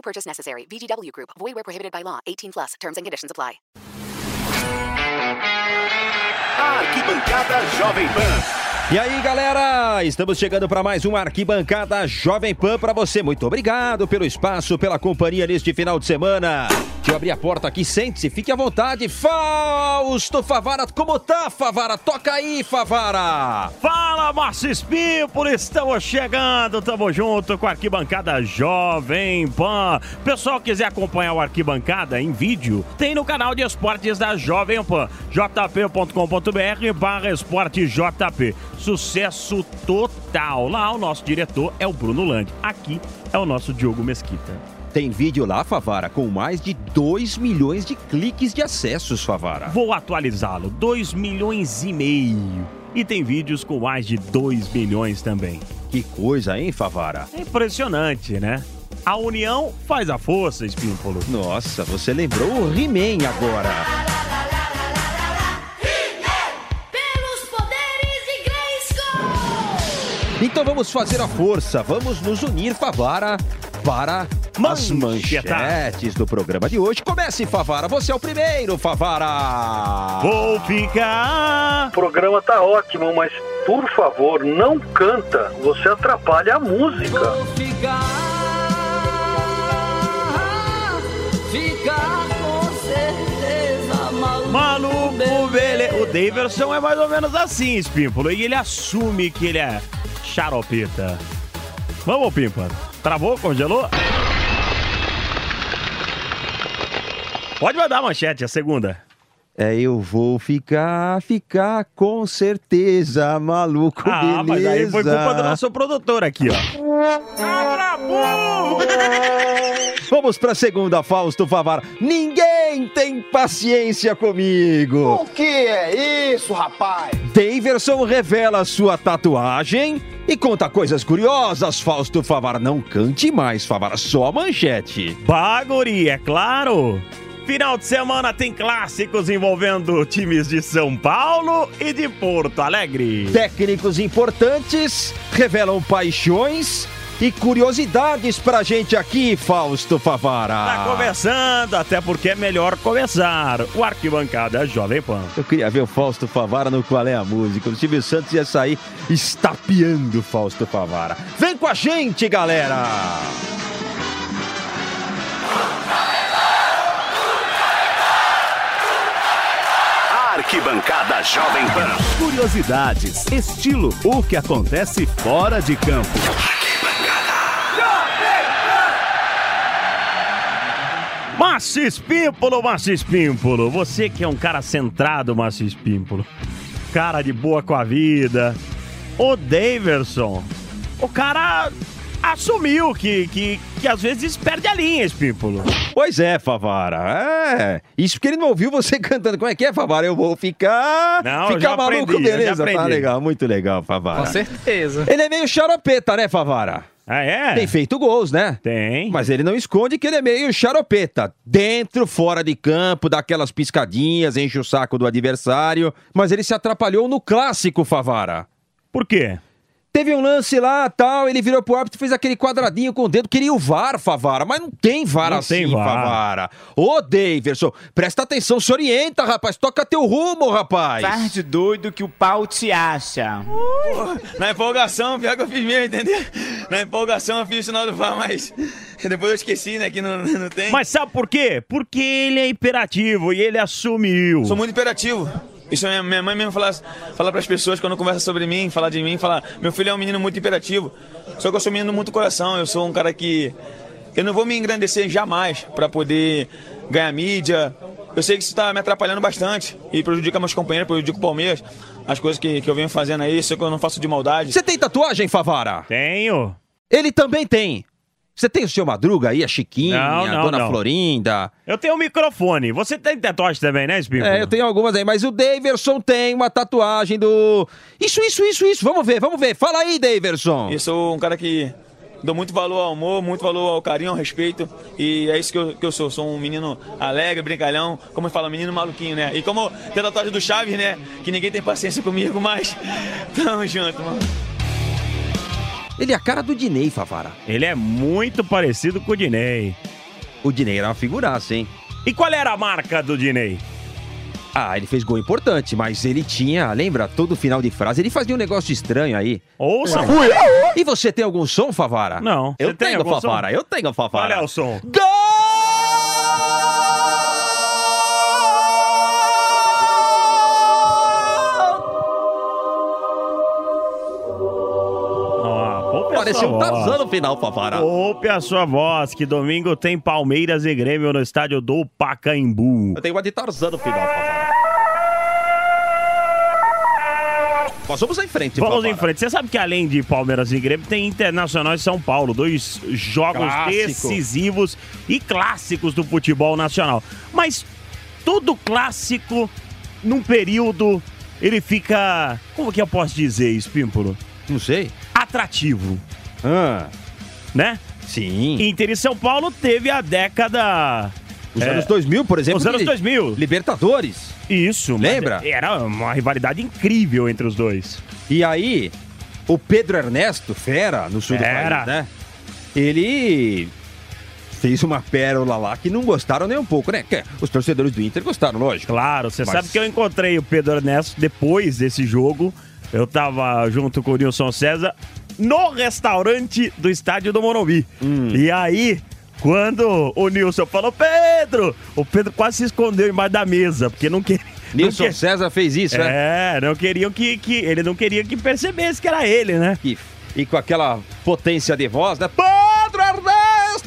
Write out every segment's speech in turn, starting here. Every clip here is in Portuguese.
No purchase necessary. VGW Group. Void where prohibited by law. 18 plus. Terms and conditions apply. Arquibancada Jovem Pan. E aí, galera, estamos chegando para mais uma arquibancada Jovem Pan para você. Muito obrigado pelo espaço, pela companhia neste final de semana. Deixa eu abrir a porta aqui, sente-se, fique à vontade. Fausto Favara, como tá, Favara? Toca aí, Favara. Fala, Márcio Espímpolo, estamos chegando, estamos junto com a arquibancada Jovem Pan. Pessoal quiser acompanhar o arquibancada em vídeo, tem no canal de esportes da Jovem Pan, jp.com.br barra esporte JP. Sucesso total. Lá o nosso diretor é o Bruno Land. Aqui é o nosso Diogo Mesquita. Tem vídeo lá, Favara, com mais de 2 milhões de cliques de acessos, Favara. Vou atualizá-lo, 2 milhões e meio. E tem vídeos com mais de 2 milhões também. Que coisa, hein, Favara? É impressionante, né? A união faz a força, Espímpolo. Nossa, você lembrou o He-Man agora. Então vamos fazer a força, vamos nos unir, Favara, para as manchetes do programa de hoje. Comece, Favara, você é o primeiro, Favara. Vou ficar. O programa tá ótimo, mas por favor, não canta. Você atrapalha a música. Vou ficar, ficar com certeza maluco. Maluco, beleza. O Daverson é mais ou menos assim, Espímpolo. E ele assume que ele é xaropeta. Vamos, Pimpa. Travou? Congelou? Pode mandar a manchete, a segunda. É, eu vou ficar, ficar com certeza, maluco, Ah, beleza. mas aí foi culpa do nosso produtor aqui, ó. Vamos pra segunda, Fausto Favara. Ninguém tem paciência comigo. O que é isso, rapaz? Daverson revela sua tatuagem e conta coisas curiosas, Fausto Favara. Não cante mais, Favara, só a manchete. Baguri, é claro. Final de semana tem clássicos envolvendo times de São Paulo e de Porto Alegre. Técnicos importantes revelam paixões e curiosidades pra gente aqui, Fausto Favara. Tá começando, até porque é melhor começar. O Arquibancada Jovem Pan. Eu queria ver o Fausto Favara no Qual é a Música. O Silvio Santos ia sair estapeando Fausto Favara. Vem com a gente, galera! Arquibancada Jovem Pan. Curiosidades, estilo, o que acontece fora de campo. Márcio Espímpolo, Márcio Espímpolo. Você que é um cara centrado, Márcio Espímpolo. Cara de boa com a vida. O Daverson. O cara assumiu que, que, que às vezes perde a linha, Espímpolo. Pois é, Favara. É. Isso porque ele não ouviu você cantando. Como é que é, Favara? Eu vou ficar. Não, ficar já maluco, aprendi, beleza? Tá legal, muito legal, Favara. Com certeza. Ele é meio xaropeta, né, Favara? Ah, é? Tem feito gols, né? Tem. Mas ele não esconde que ele é meio xaropeta. Dentro, fora de campo, dá aquelas piscadinhas, enche o saco do adversário. Mas ele se atrapalhou no clássico, Favara. Por quê? Teve um lance lá, tal, ele virou pro árbitro, fez aquele quadradinho com o dedo, queria o VAR, Favara, mas não tem VAR Não assim, tem VAR. Favara. Ô, Daverson, presta atenção, se orienta, rapaz, toca teu rumo, rapaz. Faz de doido que o pau te acha. Na empolgação, pior que eu fiz mesmo, entendeu? Na empolgação eu fiz o sinal do VAR, mas depois eu esqueci, né, que não, não tem. Mas sabe por quê? Porque ele é imperativo e ele assumiu. Sou muito imperativo. Isso minha, minha mãe mesmo fala, fala pras pessoas quando conversa sobre mim, fala de mim, fala, meu filho é um menino muito imperativo. Só que eu sou um menino muito coração, eu sou um cara que eu não vou me engrandecer jamais pra poder ganhar mídia. Eu sei que isso tá me atrapalhando bastante e prejudica meus companheiros, prejudica o Palmeiras. As coisas que, que eu venho fazendo aí, sei que eu não faço de maldade. Você tem tatuagem, Favara? Tenho. Ele também tem. Você tem o seu Madruga aí, a Chiquinha, Não, a não, Dona não. Florinda. Eu tenho um microfone. Você tem tatuagem também, né, Espírito? É, eu tenho algumas aí, mas o Daverson tem uma tatuagem do. Isso, isso, isso, isso. Vamos ver, vamos ver. Fala aí, Daverson. Eu sou um cara que dou muito valor ao amor, muito valor ao carinho, ao respeito. E é isso que eu, que eu sou. Sou um menino alegre, brincalhão, como fala, menino maluquinho, né? E como tem a tatuagem do Chaves, né? Que ninguém tem paciência comigo, mas tamo junto, mano. Ele é a cara do Dinei, Favara. Ele é muito parecido com o Dinei. O Dinei era uma figuraça, hein? E qual era a marca do Dinei? Ah, ele fez gol importante, mas ele tinha, lembra, todo final de frase, ele fazia um negócio estranho aí. Ouça. E você tem algum som, Favara? Não. Eu Você tem tenho, algum Favara, som? eu tenho, Favara. Qual é o som? Ah, Parecia um. Tarzan no final, Favara. Poupe a sua voz, que domingo tem Palmeiras e Grêmio no estádio do Pacaembu. Eu tenho uma de Tarzan no final, Favara. Nós vamos em frente, Vamos Favara. em frente. Você sabe que além de Palmeiras e Grêmio, tem Internacional e São Paulo. Dois jogos Clássico. decisivos e clássicos do futebol nacional. Mas todo clássico, num período, ele fica. Como que eu posso dizer isso, Pímpolo? Não sei. Atrativo. Ah, Né? sim. Inter e São Paulo teve a década. Os é, anos 2000, por exemplo. Os anos li- 2000. Libertadores. Isso. Lembra? Era uma rivalidade incrível entre os dois. E aí, o Pedro Ernesto, fera, no sul Fera. do país, né? Ele fez uma pérola lá que não gostaram nem um pouco, né? Os torcedores do Inter gostaram, lógico. Claro, você Mas- sabe que eu encontrei o Pedro Ernesto depois desse jogo. Eu tava junto com o Nilson César no restaurante do estádio do Morumbi. Hum. E aí, quando o Nilson falou, Pedro! O Pedro quase se escondeu embaixo da mesa, porque não queria. Nilson que- César fez isso, né? É, não queriam que, que. Ele não queria que percebesse que era ele, né? E, e com aquela potência de voz, né? Pedro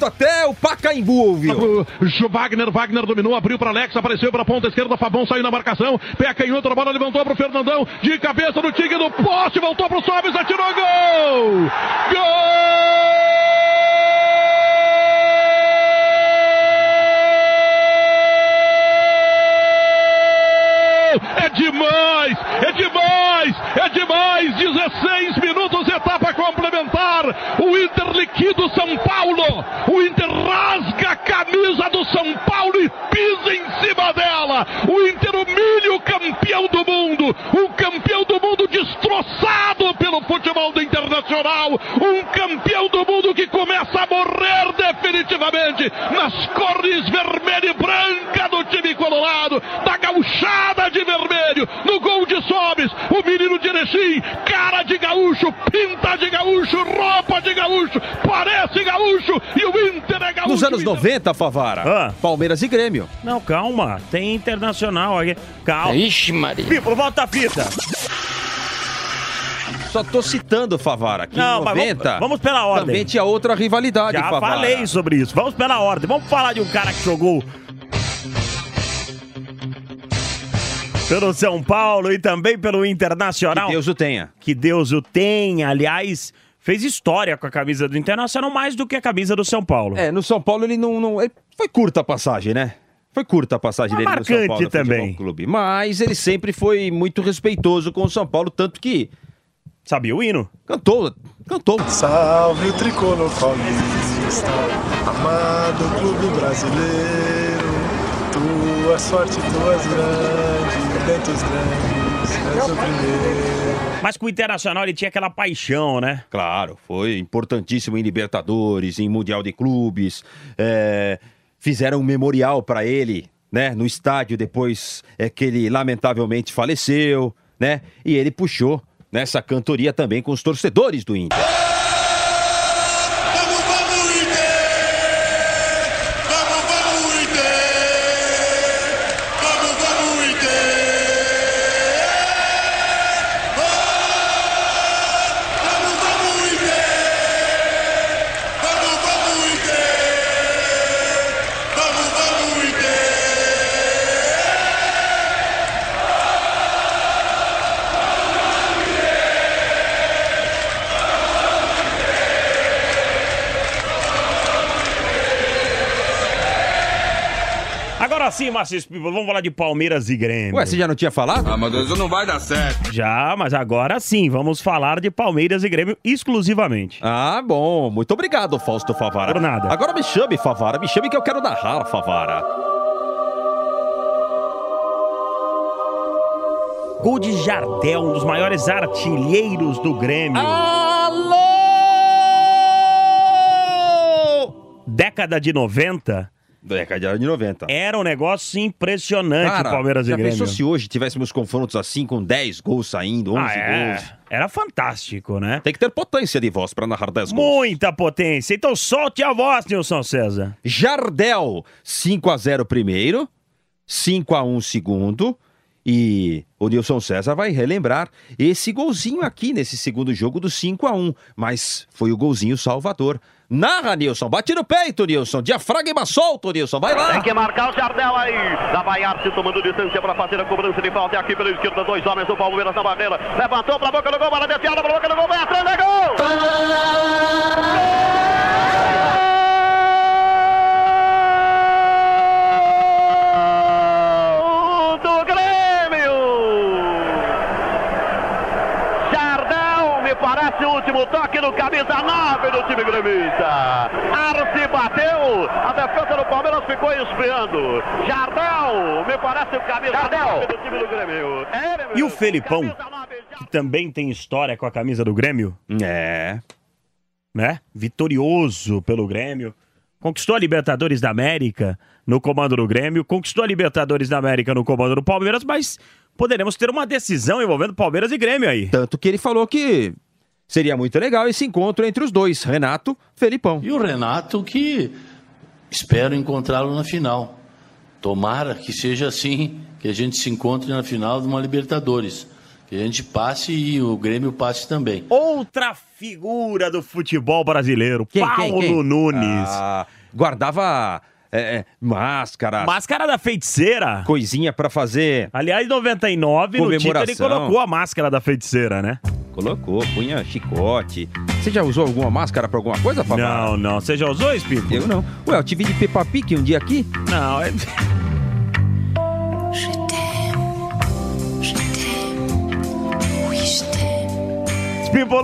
Até o Pacaembu ouviu. Wagner, Wagner dominou, abriu para Alex, apareceu para a ponta esquerda, Fabão saiu na marcação, pé canhoto, a bola levantou para o Fernandão, de cabeça no tigre do poste, voltou para o Sobis, atirou gol! Gol! É demais, é demais, é demais, 16 minutos, o Inter liquida o São Paulo, o Inter rasga a camisa do São Paulo e pisa em cima dela, o Inter humilha o campeão do mundo, o campeão do mundo destroçado pelo futebol do Internacional, um campeão do mundo que começa a morrer definitivamente. Nas cores vermelha e branca do time colorado, da gauchada de vermelho, no gol de Sobes, o menino de Erechim, cara de gaúcho, pinta de gaúcho, roupa de gaúcho, parece gaúcho e o Inter é gaúcho. Nos anos 90, Favara, Ah. Palmeiras e Grêmio. Não, calma. Tem internacional aí. Calma. Ixi, Maria. Pípolo, volta a fita. Só tô citando, Favara, que Não, em mas 90 vamos- vamos pela ordem. também tinha outra rivalidade, Já Favara. falei sobre isso. Vamos pela ordem. Vamos falar de um cara que jogou pelo São Paulo e também pelo Internacional. Que Deus o tenha. Que Deus o tenha. Aliás, fez história com a camisa do Internacional mais do que a camisa do São Paulo. É, no São Paulo ele não... não- ele- Foi curta a passagem, né? Foi curta a passagem Mas dele no São Paulo também. Clube. Mas ele sempre foi muito respeitoso com o São Paulo, tanto que... Sabia o hino? Cantou, cantou. Salve o tricolor paulista, amado clube brasileiro. Tua sorte, tu és grande, dentre os grandes, o primeiro. Mas com o Internacional ele tinha aquela paixão, né? Claro, foi importantíssimo em Libertadores, em Mundial de Clubes. é, fizeram um memorial para ele, né, no estádio depois é que ele lamentavelmente faleceu, né? E ele puxou nessa cantoria também com os torcedores do Inter. Sim, Márcio People, vamos falar de Palmeiras e Grêmio. Ué, você já não tinha falado? Ah, mas isso não vai dar certo. Já, mas agora sim, vamos falar de Palmeiras e Grêmio exclusivamente. Ah, bom. Muito obrigado, Fausto Favara. Por nada. Agora me chame, Favara. Me chame que eu quero narrar, Favara. Gol de Jardel, um dos maiores artilheiros do Grêmio. Alô! Década de 90. Década de 90. Era um negócio impressionante Cara, Palmeiras e já Grêmio. pensou se hoje tivéssemos confrontos assim, com 10 gols saindo, 11 Ah, é. gols? Era fantástico, né? Tem que ter potência de voz pra narrar 10 gols. Muita potência. Então solte a voz, Nilson César. Jardel, 5 a 0 primeiro, 5 a 1 segundo. E o Nilson César vai relembrar esse golzinho aqui nesse segundo jogo do 5 a 1 mas foi o golzinho salvador. Narra, Nilson. Bate no peito, Nilson. Diafragma solto, Nilson. Vai lá. Tem que marcar o Jardel aí. Lá vai Arce tomando distância para fazer a cobrança de falta. É aqui pela esquerda, dois homens do Palmeiras na barreira. Levantou para a boca do gol, bola desviada para a boca do gol. Vai atrás, é gol! Gol último toque no camisa 9 do time gremista. Arce bateu, a defesa do Palmeiras ficou espiando. Jardel, me parece o camisa 9 do time do Grêmio. É E o Felipão, que também tem história com a camisa do Grêmio. É. Né? Vitorioso pelo Grêmio. Conquistou a Libertadores da América no comando do Grêmio. Conquistou a Libertadores da América no comando do Palmeiras, mas poderemos ter uma decisão envolvendo Palmeiras e Grêmio aí. Tanto que ele falou que seria muito legal esse encontro entre os dois, Renato, Felipão. E o Renato que espero encontrá-lo na final. Tomara que seja assim, que a gente se encontre na final de uma Libertadores. Que a gente passe e o Grêmio passe também. Outra figura do futebol brasileiro, Quem, Paulo quem, quem? Nunes. Ah, guardava é, é, máscara, Máscara da feiticeira. coisinha pra fazer. Aliás, em 99, no título, ele colocou a máscara da feiticeira, né? Colocou, punha chicote. Você já usou alguma máscara pra alguma coisa, Fabio? Não, não. Você já usou, Espírito? Eu não. Ué, eu te vi de Peppa Pig um dia aqui. Não, é... Espírito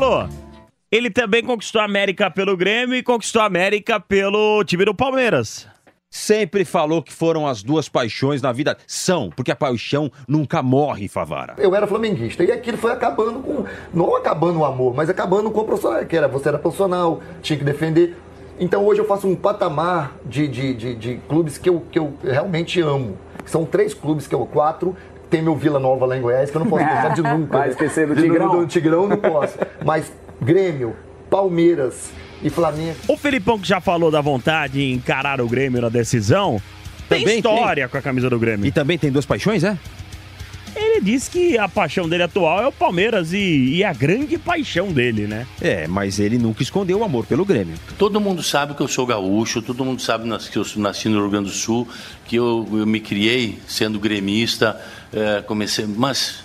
ele também conquistou a América pelo Grêmio e conquistou a América pelo time do Palmeiras. Sempre falou que foram as duas paixões na vida. São, porque a paixão nunca morre, Favara. Eu era flamenguista e aquilo foi acabando com. Não acabando o amor, mas acabando com o profissional, que era você era profissional, tinha que defender. Então hoje eu faço um patamar de, de, de, de clubes que eu, que eu realmente amo. São três clubes que eu. Quatro. Tem meu Vila Nova lá em Goiás, que eu não posso deixar de nunca. Vai né? esquecer do Tigrão? Do, Tigrão não posso. Mas Grêmio, Palmeiras e Flamengo. O Felipão que já falou da vontade de encarar o Grêmio na decisão, tem Também história com a camisa do Grêmio. E também tem duas paixões, é? Ele disse que a paixão dele atual é o Palmeiras e, e a grande paixão dele, né? É, mas ele nunca escondeu o amor pelo Grêmio. Todo mundo sabe que eu sou gaúcho, todo mundo sabe que eu nasci no Rio Grande do Sul, que eu, eu me criei sendo gremista, eh, comecei, mas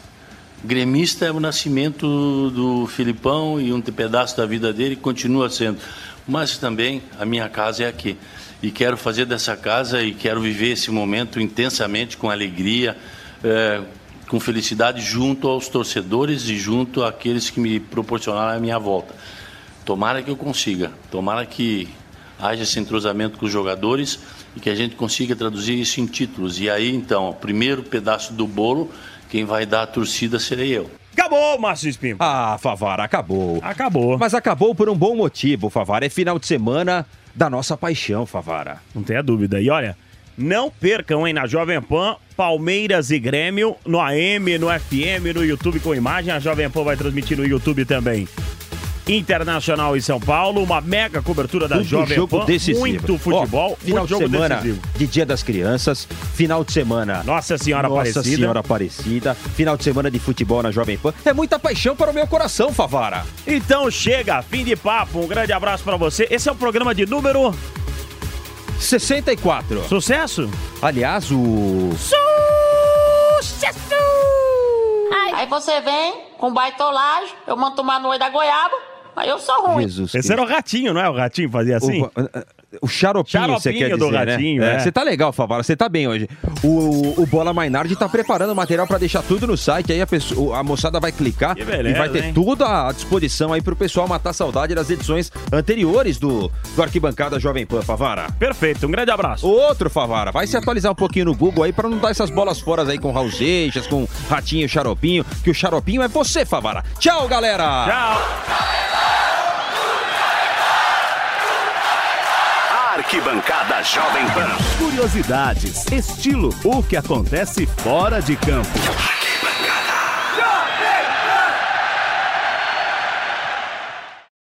gremista é o nascimento do Filipão e um pedaço da vida dele continua sendo. Mas também a minha casa é aqui. E quero fazer dessa casa e quero viver esse momento intensamente, com alegria, eh, com felicidade, junto aos torcedores e junto àqueles que me proporcionaram a minha volta. Tomara que eu consiga, tomara que haja esse entrosamento com os jogadores e que a gente consiga traduzir isso em títulos. E aí, então, o primeiro pedaço do bolo, quem vai dar a torcida serei eu. Acabou, Márcio Espinho. Ah, Favara, acabou. Acabou. Mas acabou por um bom motivo, Favara. É final de semana da nossa paixão, Favara. Não tenha dúvida. E olha, não percam, hein, na Jovem Pan, Palmeiras e Grêmio, no AM, no FM, no YouTube com imagem. A Jovem Pan vai transmitir no YouTube também. Internacional e São Paulo, uma mega cobertura da Tudo Jovem jogo Pan. decisivo. Muito futebol, Ó, final muito de jogo semana decisivo. de Dia das Crianças, final de semana Nossa Senhora Nossa Aparecida. Senhora Aparecida, final de semana de futebol na Jovem Pan. É muita paixão para o meu coração, Favara. Então chega, fim de papo. Um grande abraço pra você. Esse é o programa de número 64. Sucesso? Aliás, o Sucesso! Aí você vem com baitolagem, eu mando tomar no olho da goiaba, aí eu sou ruim. Jesus Esse era o ratinho, não é? O ratinho fazia assim? O- O xaropinho, você quer do dizer, Ratinho, né? é. Você tá legal, Favara, você tá bem hoje. O, o Bola Mainardi tá preparando material pra deixar tudo no site, aí a, pessoa, a moçada vai clicar beleza, e vai ter hein? tudo à disposição aí pro pessoal matar saudade das edições anteriores do, do Arquibancada Jovem Pan, Favara. Perfeito, um grande abraço. Outro, Favara, vai se atualizar um pouquinho no Google aí pra não dar essas bolas fora aí com Raul Seixas, com Ratinho e Xaropinho, que o Xaropinho é você, Favara. Tchau, galera! Tchau! Arquibancada Jovem Pan. Curiosidades, estilo, o que acontece fora de campo.